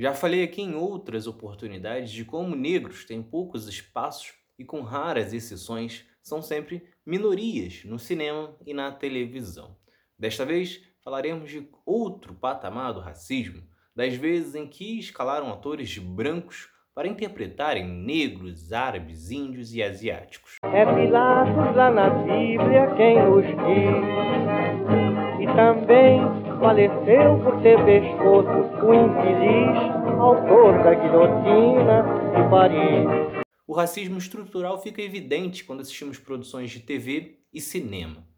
Já falei aqui em outras oportunidades de como negros têm poucos espaços e, com raras exceções, são sempre minorias no cinema e na televisão. Desta vez, falaremos de outro patamar do racismo, das vezes em que escalaram atores brancos para interpretarem negros, árabes, índios e asiáticos. É Pilatos lá na Bíblia quem nos diz, e também faleceu por ter pescoço o infeliz autor da guilhotina de Paris. O racismo estrutural fica evidente quando assistimos produções de TV e cinema.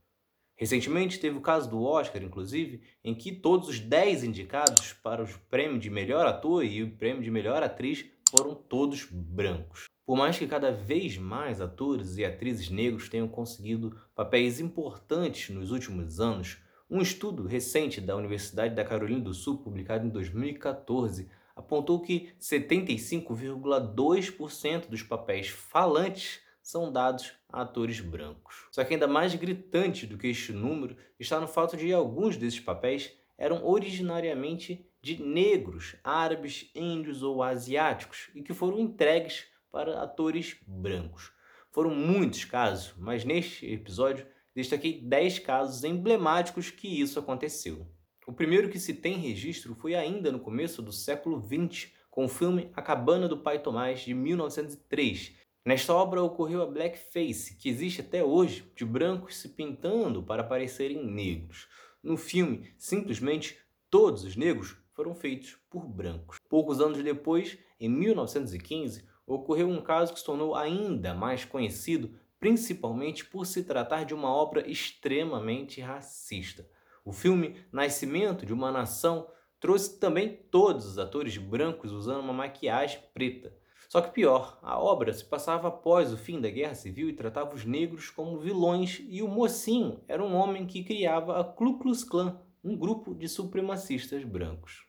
Recentemente teve o caso do Oscar, inclusive, em que todos os 10 indicados para o prêmio de melhor ator e o prêmio de melhor atriz foram todos brancos. Por mais que cada vez mais atores e atrizes negros tenham conseguido papéis importantes nos últimos anos, um estudo recente da Universidade da Carolina do Sul, publicado em 2014, apontou que 75,2% dos papéis falantes são dados a atores brancos. Só que ainda mais gritante do que este número está no fato de alguns desses papéis eram originariamente de negros, árabes, índios ou asiáticos e que foram entregues para atores brancos. Foram muitos casos, mas neste episódio destaquei 10 casos emblemáticos que isso aconteceu. O primeiro que se tem registro foi ainda no começo do século XX, com o filme A Cabana do Pai Tomás, de 1903. Nesta obra ocorreu a blackface, que existe até hoje, de brancos se pintando para parecerem negros. No filme, simplesmente todos os negros foram feitos por brancos. Poucos anos depois, em 1915, ocorreu um caso que se tornou ainda mais conhecido, principalmente por se tratar de uma obra extremamente racista. O filme Nascimento de uma Nação trouxe também todos os atores brancos usando uma maquiagem preta. Só que pior, a obra se passava após o fim da Guerra Civil e tratava os negros como vilões e o mocinho era um homem que criava a Ku Klux Klan, um grupo de supremacistas brancos.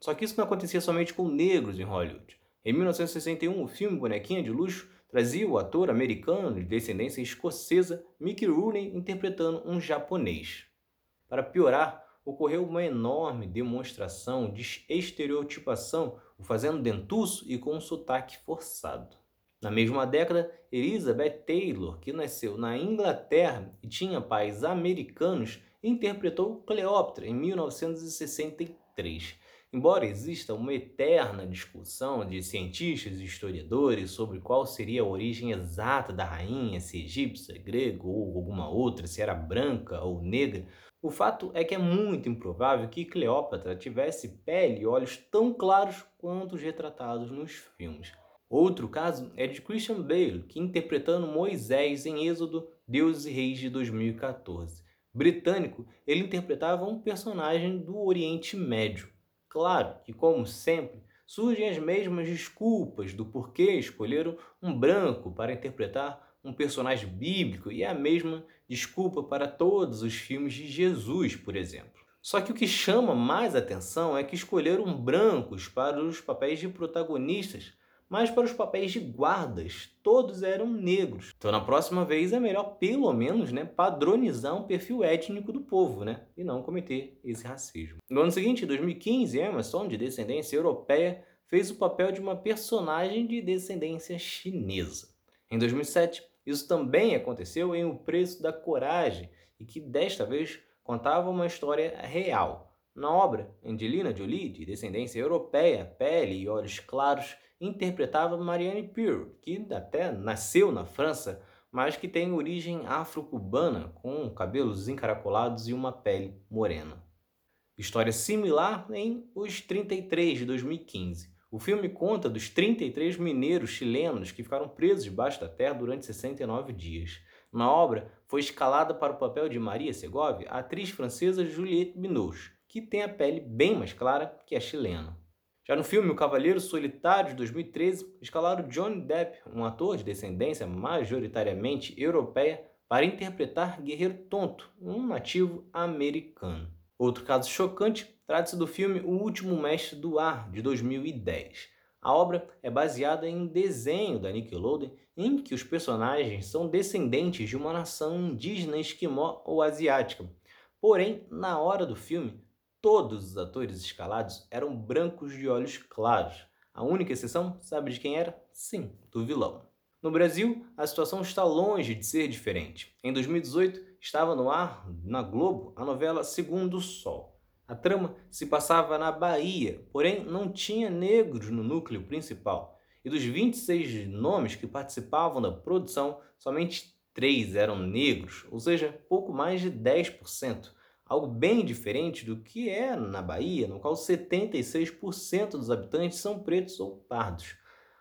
Só que isso não acontecia somente com negros em Hollywood. Em 1961, o filme Bonequinha de Luxo trazia o ator americano de descendência escocesa Mickey Rooney interpretando um japonês. Para piorar, ocorreu uma enorme demonstração de estereotipação, o fazendo dentuço e com um sotaque forçado. Na mesma década, Elizabeth Taylor, que nasceu na Inglaterra e tinha pais americanos, interpretou Cleópatra em 1963. Embora exista uma eterna discussão de cientistas e historiadores sobre qual seria a origem exata da rainha, se egípcia, grega ou alguma outra, se era branca ou negra, o fato é que é muito improvável que Cleópatra tivesse pele e olhos tão claros quanto os retratados nos filmes. Outro caso é de Christian Bale, que interpretando Moisés em Êxodo, Deus e Reis de 2014 britânico, ele interpretava um personagem do Oriente Médio. Claro que, como sempre, surgem as mesmas desculpas do porquê escolheram um branco para interpretar um personagem bíblico e a mesma desculpa para todos os filmes de Jesus, por exemplo. Só que o que chama mais atenção é que escolheram brancos para os papéis de protagonistas mas para os papéis de guardas, todos eram negros. Então, na próxima vez, é melhor, pelo menos, né, padronizar um perfil étnico do povo, né, e não cometer esse racismo. No ano seguinte, em 2015, Emerson, de descendência europeia, fez o papel de uma personagem de descendência chinesa. Em 2007, isso também aconteceu em O Preço da Coragem, e que desta vez contava uma história real. Na obra, Angelina Jolie, de descendência europeia, pele e olhos claros, interpretava Marianne Peer, que até nasceu na França, mas que tem origem afro-cubana, com cabelos encaracolados e uma pele morena. História similar em Os 33 de 2015. O filme conta dos 33 mineiros chilenos que ficaram presos debaixo da terra durante 69 dias. Na obra, foi escalada para o papel de Maria Segovia a atriz francesa Juliette Binoche, que tem a pele bem mais clara que a chilena. Já no filme O Cavaleiro Solitário de 2013, escalaram Johnny Depp, um ator de descendência majoritariamente europeia, para interpretar Guerreiro Tonto, um nativo americano. Outro caso chocante trata-se do filme O Último Mestre do Ar, de 2010. A obra é baseada em um desenho da Nickelodeon em que os personagens são descendentes de uma nação indígena esquimó ou asiática. Porém, na hora do filme, todos os atores escalados eram brancos de olhos claros. A única exceção, sabe de quem era? Sim, do vilão. No Brasil, a situação está longe de ser diferente. Em 2018, estava no ar, na Globo, a novela Segundo Sol. A trama se passava na Bahia, porém não tinha negros no núcleo principal. E dos 26 nomes que participavam da produção, somente três eram negros, ou seja, pouco mais de 10%. Algo bem diferente do que é na Bahia, no qual 76% dos habitantes são pretos ou pardos.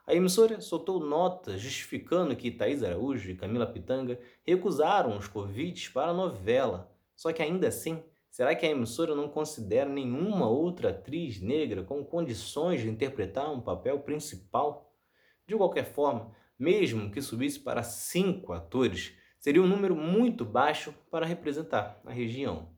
A emissora soltou notas justificando que Thaís Araújo e Camila Pitanga recusaram os convites para a novela. Só que ainda assim, será que a emissora não considera nenhuma outra atriz negra com condições de interpretar um papel principal? De qualquer forma, mesmo que subisse para cinco atores, seria um número muito baixo para representar a região.